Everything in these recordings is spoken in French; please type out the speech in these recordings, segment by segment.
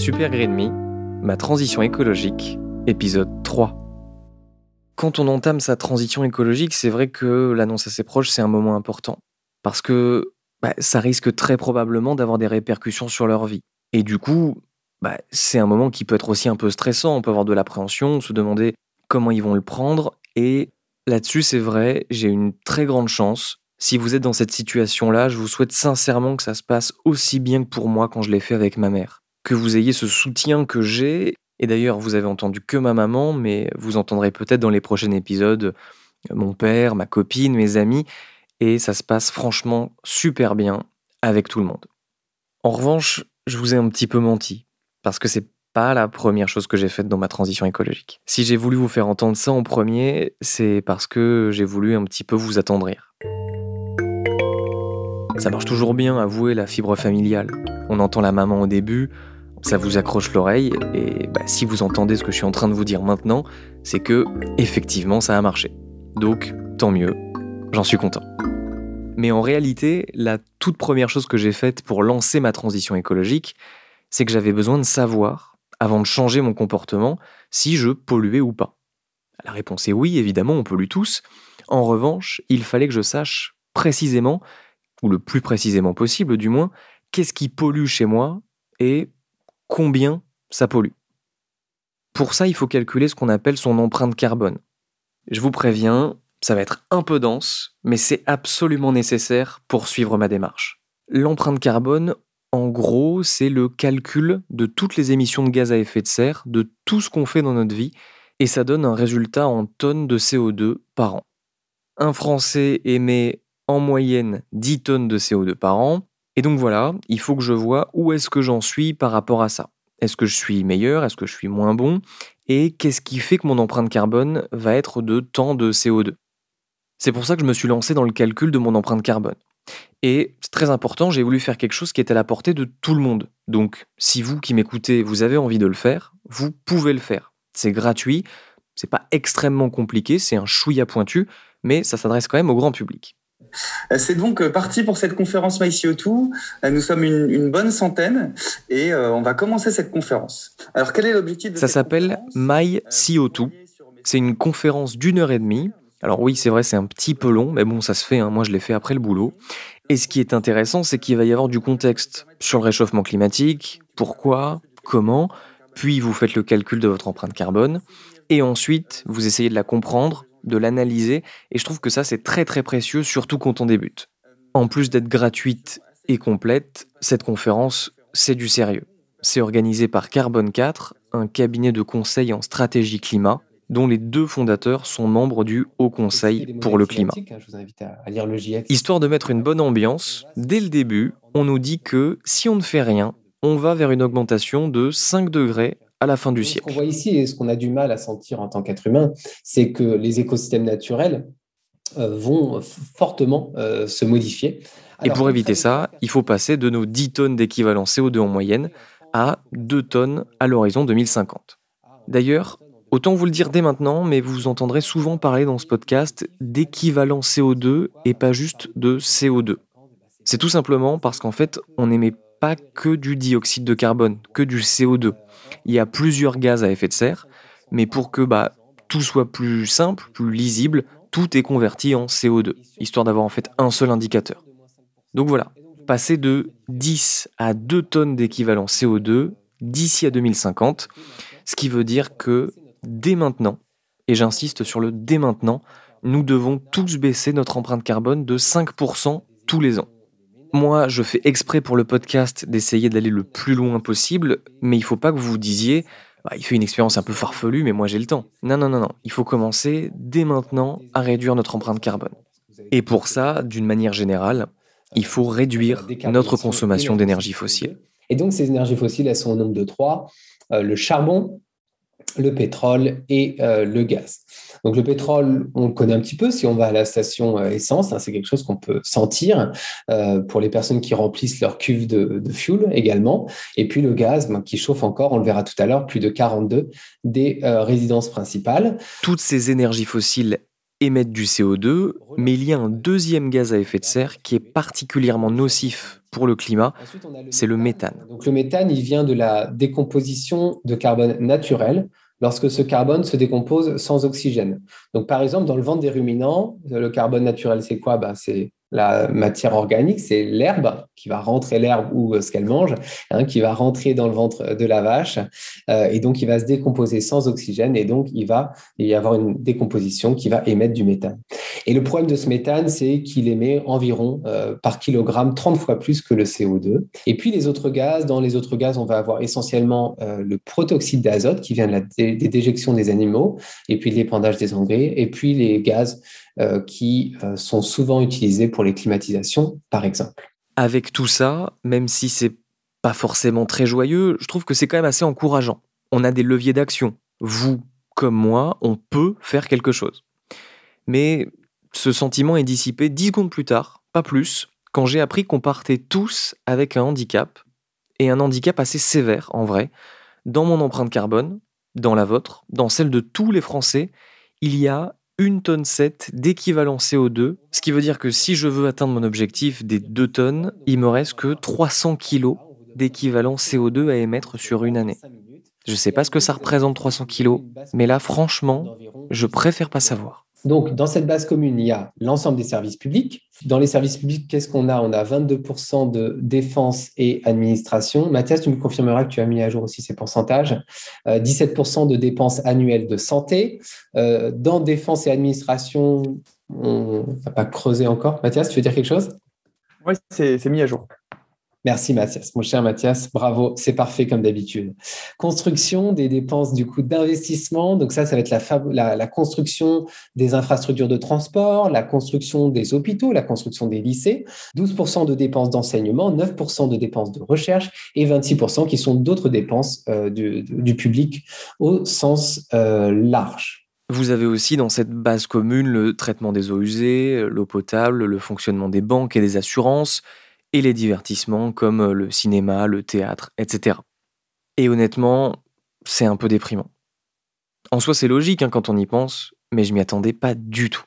Super Green Me, ma transition écologique, épisode 3. Quand on entame sa transition écologique, c'est vrai que l'annonce à ses proches, c'est un moment important. Parce que bah, ça risque très probablement d'avoir des répercussions sur leur vie. Et du coup, bah, c'est un moment qui peut être aussi un peu stressant. On peut avoir de l'appréhension, se demander comment ils vont le prendre. Et là-dessus, c'est vrai, j'ai une très grande chance. Si vous êtes dans cette situation-là, je vous souhaite sincèrement que ça se passe aussi bien que pour moi quand je l'ai fait avec ma mère que vous ayez ce soutien que j'ai. Et d'ailleurs, vous avez entendu que ma maman, mais vous entendrez peut-être dans les prochains épisodes euh, mon père, ma copine, mes amis. Et ça se passe franchement super bien avec tout le monde. En revanche, je vous ai un petit peu menti, parce que c'est pas la première chose que j'ai faite dans ma transition écologique. Si j'ai voulu vous faire entendre ça en premier, c'est parce que j'ai voulu un petit peu vous attendrir. Ça marche toujours bien, avouez la fibre familiale. On entend la maman au début, ça vous accroche l'oreille, et bah, si vous entendez ce que je suis en train de vous dire maintenant, c'est que effectivement ça a marché. Donc, tant mieux, j'en suis content. Mais en réalité, la toute première chose que j'ai faite pour lancer ma transition écologique, c'est que j'avais besoin de savoir, avant de changer mon comportement, si je polluais ou pas. La réponse est oui, évidemment, on pollue tous. En revanche, il fallait que je sache précisément ou le plus précisément possible du moins, qu'est-ce qui pollue chez moi et combien ça pollue. Pour ça, il faut calculer ce qu'on appelle son empreinte carbone. Je vous préviens, ça va être un peu dense, mais c'est absolument nécessaire pour suivre ma démarche. L'empreinte carbone, en gros, c'est le calcul de toutes les émissions de gaz à effet de serre, de tout ce qu'on fait dans notre vie, et ça donne un résultat en tonnes de CO2 par an. Un Français émet en moyenne 10 tonnes de CO2 par an. Et donc voilà, il faut que je vois où est-ce que j'en suis par rapport à ça. Est-ce que je suis meilleur? Est-ce que je suis moins bon? Et qu'est-ce qui fait que mon empreinte carbone va être de tant de CO2 C'est pour ça que je me suis lancé dans le calcul de mon empreinte carbone. Et c'est très important, j'ai voulu faire quelque chose qui est à la portée de tout le monde. Donc, si vous qui m'écoutez, vous avez envie de le faire, vous pouvez le faire. C'est gratuit, c'est pas extrêmement compliqué, c'est un chouïa pointu, mais ça s'adresse quand même au grand public. Euh, c'est donc euh, parti pour cette conférence MyCO2. Euh, nous sommes une, bonne centaine et on va commencer cette conférence. Alors quel est l'objectif de Ça s'appelle MyCO2. C'est une conférence d'une heure et demie. Alors oui, c'est vrai, c'est un petit peu long, mais bon, ça se fait. Hein. Moi, je l'ai fait après le boulot. Et ce qui est intéressant, c'est qu'il va y avoir du contexte sur le réchauffement climatique, pourquoi, comment, puis vous faites le calcul de votre empreinte carbone, et ensuite vous essayez de la comprendre, de l'analyser, et je trouve que ça c'est très très précieux, surtout quand on débute. En plus d'être gratuite et complète, cette conférence, c'est du sérieux. C'est organisé par Carbone 4, un cabinet de conseil en stratégie climat, dont les deux fondateurs sont membres du Haut Conseil pour le climat. Histoire de mettre une bonne ambiance, dès le début, on nous dit que si on ne fait rien, on va vers une augmentation de 5 degrés à la fin du siècle. Ce qu'on voit ici et ce qu'on a du mal à sentir en tant qu'être humain, c'est que les écosystèmes naturels euh, vont fortement euh, se modifier. et pour éviter ça, il faut passer de nos 10 tonnes d'équivalent CO2 en moyenne à 2 tonnes à l'horizon 2050. D'ailleurs, autant vous le dire dès maintenant, mais vous entendrez souvent parler dans ce podcast d'équivalent CO2 et pas juste de CO2. C'est tout simplement parce qu'en fait, on n'émet pas que du dioxyde de carbone, que du CO2 il y a plusieurs gaz à effet de serre, mais pour que bah, tout soit plus simple, plus lisible, tout est converti en CO2, histoire d'avoir en fait un seul indicateur. Donc voilà, passer de 10 à 2 tonnes d'équivalent CO2 d'ici à 2050, ce qui veut dire que dès maintenant, et j'insiste sur le dès maintenant, nous devons tous baisser notre empreinte carbone de 5% tous les ans. Moi, je fais exprès pour le podcast d'essayer d'aller le plus loin possible, mais il faut pas que vous vous disiez bah, il fait une expérience un peu farfelue, mais moi j'ai le temps. Non, non, non, non. Il faut commencer dès maintenant à réduire notre empreinte carbone. Et pour ça, d'une manière générale, Il faut réduire notre consommation d'énergie fossile. Et donc, ces énergies fossiles, elles sont au nombre de trois le charbon, le pétrole et le gaz. Donc le pétrole, on le connaît un petit peu si on va à la station euh, essence, hein, c'est quelque chose qu'on peut sentir euh, pour les personnes qui remplissent leur cuve de, fuel également. Et puis le gaz ben, qui chauffe encore, on le verra tout à l'heure, plus de 42 des euh, résidences principales. Toutes ces énergies fossiles émettent du CO2, mais il y a un deuxième gaz à effet de serre qui est particulièrement nocif pour le climat, c'est le méthane. Donc le méthane, il vient de la décomposition de carbone naturel lorsque ce carbone se décompose sans oxygène. Donc, par exemple, dans le ventre des ruminants, le carbone naturel, c'est quoi? Ben, C'est la matière organique, c'est l'herbe qui va rentrer l'herbe ou euh, ce qu'elle mange, hein, qui va rentrer dans le ventre de la vache, euh, et donc il va se décomposer sans oxygène, et donc il va y avoir une décomposition qui va émettre du méthane. Et le problème de ce méthane, c'est qu'il émet environ euh, par kilogramme 30 fois plus que le CO2. Et puis les autres gaz, dans les autres gaz, on va avoir essentiellement le protoxyde d'azote qui vient des déjections des animaux, et puis l'épandage des engrais, et puis les gaz qui euh, sont souvent utilisés pour les climatisations, par exemple. Avec tout ça, même si c'est pas forcément très joyeux, je trouve que c'est quand même assez encourageant. On a des leviers d'action. Vous, comme moi, on peut faire quelque chose. Mais ce sentiment est dissipé dix secondes plus tard, pas plus, quand j'ai appris qu'on partait tous avec un handicap, et un handicap assez sévère en vrai, dans mon empreinte carbone, dans la vôtre, dans celle de tous les Français, il y a une tonne 7 d'équivalent CO2, ce qui veut dire que si je veux atteindre mon objectif des 2 tonnes, il me reste que 300 kg d'équivalent CO2 à émettre sur une année. Je ne sais pas ce que ça représente 300 kg, mais là franchement, je préfère pas savoir. Donc, dans cette base commune, il y a l'ensemble des services publics. Dans les services publics, qu'est-ce qu'on a? On a 22% de défense et administration. Mathias, tu me confirmeras que tu as mis à jour aussi ces pourcentages. 17% euh, de dépenses annuelles de santé. Euh, dans défense et administration, on ne va pas creuser encore. Mathias, tu veux dire quelque chose? Oui, c'est mis à jour. Merci Mathias, mon cher Mathias, bravo, c'est parfait comme d'habitude. Construction des dépenses du coup d'investissement, donc ça, ça va être la, la, construction des infrastructures de transport, la construction des hôpitaux, la construction des lycées, 12% de dépenses d'enseignement, 9% de dépenses de recherche et 26% qui sont d'autres dépenses euh, du, public au sens euh, large. Vous avez aussi dans cette base commune le traitement des eaux usées, l'eau potable, le fonctionnement des banques et des assurances, et les divertissements comme euh, le cinéma, le théâtre, etc. Et honnêtement, c'est un peu déprimant. En soi, c'est logique hein, quand on y pense, mais je m'y attendais pas du tout.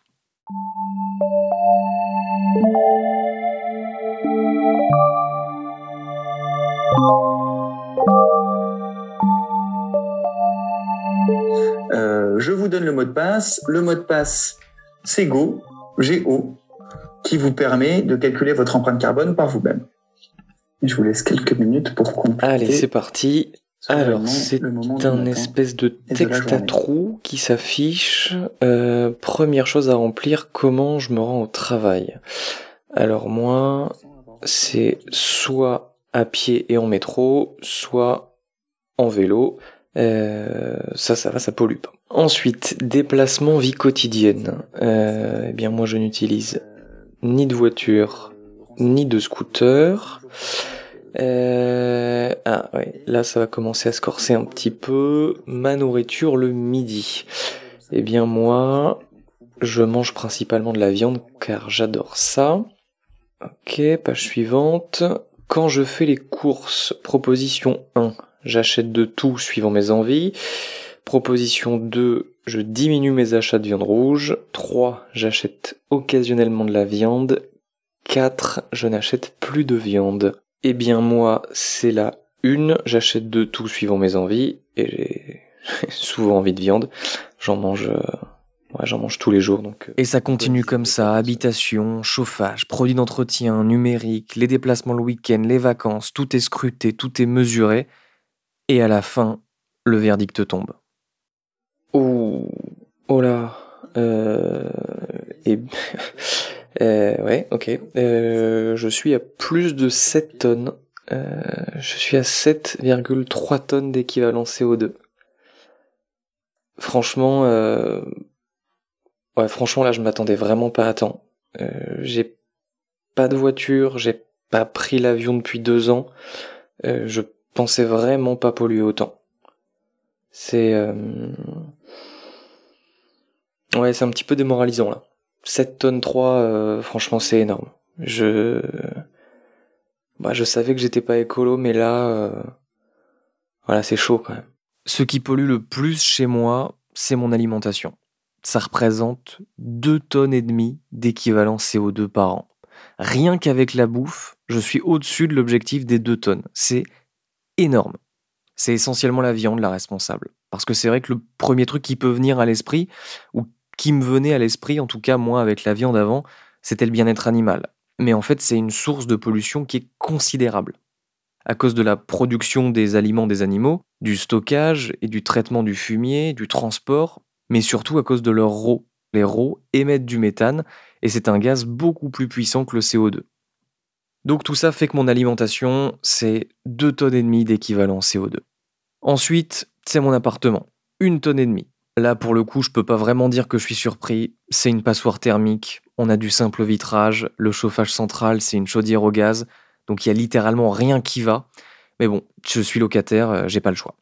Euh, je vous donne le mot de passe. Le mot de passe, c'est Go, G-O, qui vous permet de calculer votre empreinte carbone par vous-même. Je vous laisse quelques minutes pour compléter. Allez, c'est parti. Alors, c'est un espèce de texte à trous qui s'affiche. Euh, première chose à remplir, comment je me rends au travail? Alors moi, c'est soit à pied et en métro, soit en vélo. Euh, ça, ça va, ça pollue pas. Ensuite, déplacement vie quotidienne. Euh, eh bien, moi, je n'utilise ni de voiture, ni de scooter. Euh, ah ouais, là ça va commencer à se corser un petit peu. Ma nourriture le midi. Eh bien moi, je mange principalement de la viande car j'adore ça. Ok, page suivante. Quand je fais les courses, proposition 1, j'achète de tout suivant mes envies. Proposition 2, je diminue mes achats de viande rouge. 3. J'achète occasionnellement de la viande. 4. Je n'achète plus de viande. Eh bien moi, c'est la une. J'achète de tout suivant mes envies. Et j'ai souvent envie de viande. J'en mange... Euh, ouais, j'en mange tous les jours. Donc, euh, et ça continue comme ça, habitation, chauffage, produits d'entretien, numérique, les déplacements le week-end, les vacances, tout est scruté, tout est mesuré. Et à la fin, le verdict tombe. Oh, oh là. Euh, et, euh, ouais, ok. Euh, je suis à plus de 7 tonnes. Euh, je suis à 7,3 tonnes d'équivalent CO2. Franchement, ouais, franchement là, je m'attendais vraiment pas à temps. j'ai pas de voiture, j'ai pas pris l'avion depuis deux ans. Euh, je pensais vraiment pas polluer autant. C'est euh, ouais, c'est un petit peu démoralisant là. 7 tonnes 3, euh, franchement, c'est énorme. Je bah, je savais que j'étais pas écolo, mais là, voilà, c'est chaud quand même. Ce qui pollue le plus chez moi, c'est mon alimentation. Ça représente 2 tonnes et demie d'équivalent CO2 par an. Rien qu'avec la bouffe, je suis au-dessus de l'objectif des 2 tonnes. C'est énorme. C'est essentiellement la viande la responsable. Parce que c'est vrai que le premier truc qui peut venir à l'esprit, ou qui me venait à l'esprit, en tout cas moi avec la viande avant, c'était le bien-être animal. Mais en fait, c'est une source de pollution qui est considérable. À cause de la production des aliments des animaux, du stockage et du traitement du fumier, du transport, mais surtout à cause de leurs rots. Les rots émettent du méthane et c'est un gaz beaucoup plus puissant que le CO2. Donc tout ça fait que mon alimentation, c'est 2 tonnes et demie d'équivalent CO2. Ensuite, c'est mon appartement, une tonne et demie. Là, pour le coup, je peux pas vraiment dire que je suis surpris. C'est une passoire thermique, on a du simple vitrage, le chauffage central, c'est une chaudière au gaz, donc il y a littéralement rien qui va. Mais bon, je suis locataire, euh, j'ai pas le choix.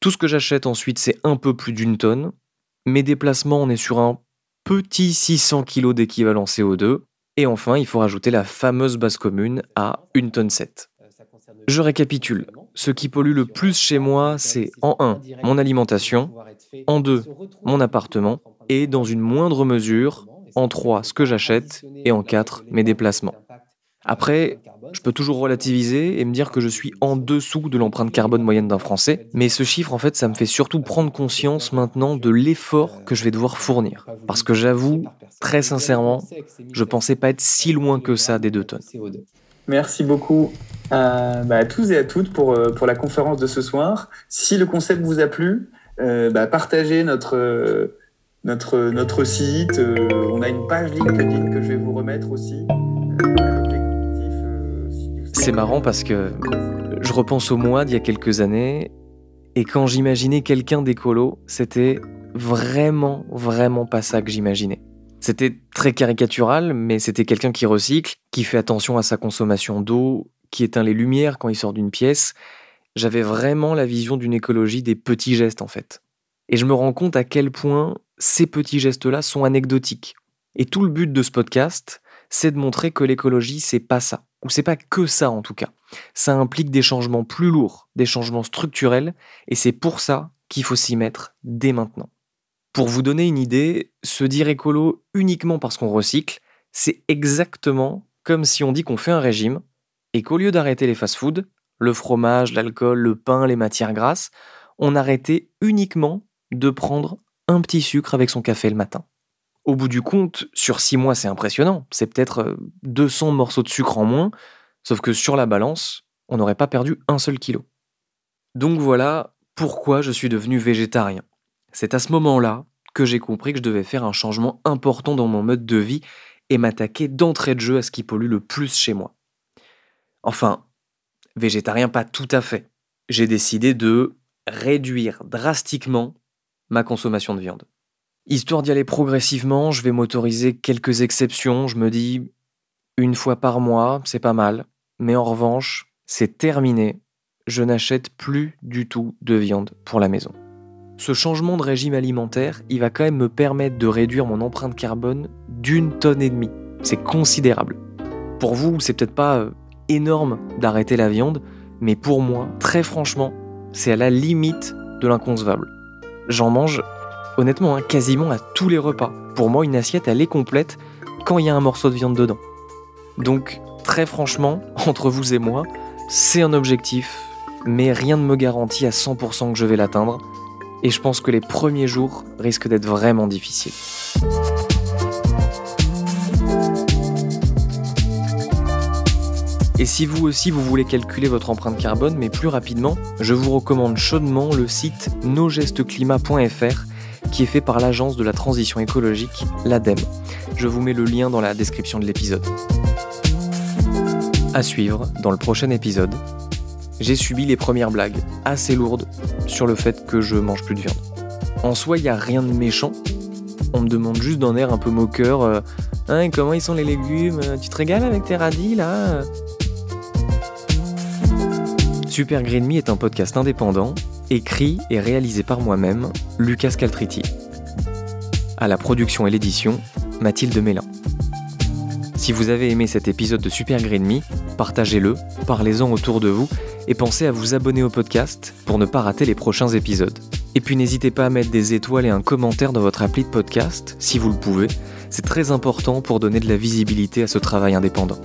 Tout ce que j'achète ensuite, c'est un peu plus d'une tonne. Mes déplacements, on est sur un petit 600 kg d'équivalent CO2. Et enfin, il faut rajouter la fameuse base commune à 1 tonne 7. Je récapitule. Ce qui pollue le plus chez moi, c'est en 1, mon alimentation, en 2, mon appartement, et dans une moindre mesure, en 3, ce que j'achète, et en 4, mes déplacements. Après, je peux toujours relativiser et me dire que je suis en dessous de l'empreinte carbone moyenne d'un Français, mais ce chiffre, en fait, ça me fait surtout prendre conscience maintenant de l'effort que je vais devoir fournir. Parce que j'avoue, très sincèrement, je pensais pas être si loin que ça des deux tonnes. Merci beaucoup à, bah, tous et à toutes pour, euh, pour la conférence de ce soir. Si le concept vous a plu, euh, bah, partagez notre, notre, notre site. Euh, on a une page LinkedIn que je vais vous remettre aussi. C'est marrant parce que je repense au mois d'il y a quelques années et quand j'imaginais quelqu'un d'écolo, c'était vraiment, vraiment pas ça que j'imaginais. C'était très caricatural, mais c'était quelqu'un qui recycle, qui fait attention à sa consommation d'eau, qui éteint les lumières quand il sort d'une pièce. J'avais vraiment la vision d'une écologie des petits gestes en fait. Et je me rends compte à quel point ces petits gestes-là sont anecdotiques. Et tout le but de ce podcast, c'est de montrer que l'écologie, c'est pas ça ou c'est pas que ça en tout cas. Ça implique des changements plus lourds, des changements structurels, et c'est pour ça qu'il faut s'y mettre dès maintenant. Pour vous donner une idée, se dire écolo uniquement parce qu'on recycle, c'est exactement comme si on dit qu'on fait un régime, et qu'au lieu d'arrêter les fast-foods, le fromage, l'alcool, le pain, les matières grasses, on arrêtait uniquement de prendre un petit sucre avec son café le matin. Au bout du compte, sur six mois, c'est impressionnant. C'est peut-être 200 euh, morceaux de sucre en moins, sauf que sur la balance, on n'aurait pas perdu un seul kilo. Donc voilà pourquoi je suis devenu végétarien. C'est à ce moment-là que j'ai compris que je devais faire un changement important dans mon mode de vie et m'attaquer d'entrée de jeu à ce qui pollue le plus chez moi. Enfin, végétarien pas tout à fait. J'ai décidé de réduire drastiquement ma consommation de viande. Histoire d'y aller progressivement, je vais m'autoriser quelques exceptions. Je me dis, une fois par mois, c'est pas mal. Mais en revanche, c'est terminé. Je n'achète plus du tout de viande pour la maison. Ce changement de régime alimentaire, il va quand même me permettre de réduire mon empreinte carbone d'une tonne et demie. C'est considérable. Pour vous, c'est peut-être pas euh, énorme d'arrêter la viande, mais pour moi, très franchement, c'est à la limite de l'inconcevable. J'en mange honnêtement, hein, quasiment à tous les repas. Pour moi, une assiette, elle est complète quand il y a un morceau de viande dedans. Donc, très franchement, entre vous et moi, c'est un objectif, mais rien ne me garantit à 100% que je vais l'atteindre. Et je pense que les premiers jours risquent d'être vraiment difficiles. Et si vous aussi vous voulez calculer votre empreinte carbone, mais plus rapidement, je vous recommande chaudement le site nosgestesclimat.fr qui est fait par l'Agence de la transition écologique, l'ADEME. Je vous mets le lien dans la description de l'épisode. À suivre, dans le prochain épisode, j'ai subi les premières blagues, assez lourdes, sur le fait que je mange plus de viande. En soi, il n'y a rien de méchant. On me demande juste d'un air un peu moqueur euh, Hein, comment ils sont les légumes? Tu te régales avec tes radis là? Super Green Me est un podcast indépendant, écrit et réalisé par moi-même, Lucas Caltriti. À la production et l'édition, Mathilde Mélin. Si vous avez aimé cet épisode de Super Green Me, partagez-le, parlez-en autour de vous et pensez à vous abonner au podcast pour ne pas rater les prochains épisodes. Et puis n'hésitez pas à mettre des étoiles et un commentaire dans votre appli de podcast, si vous le pouvez. C'est très important pour donner de la visibilité à ce travail indépendant.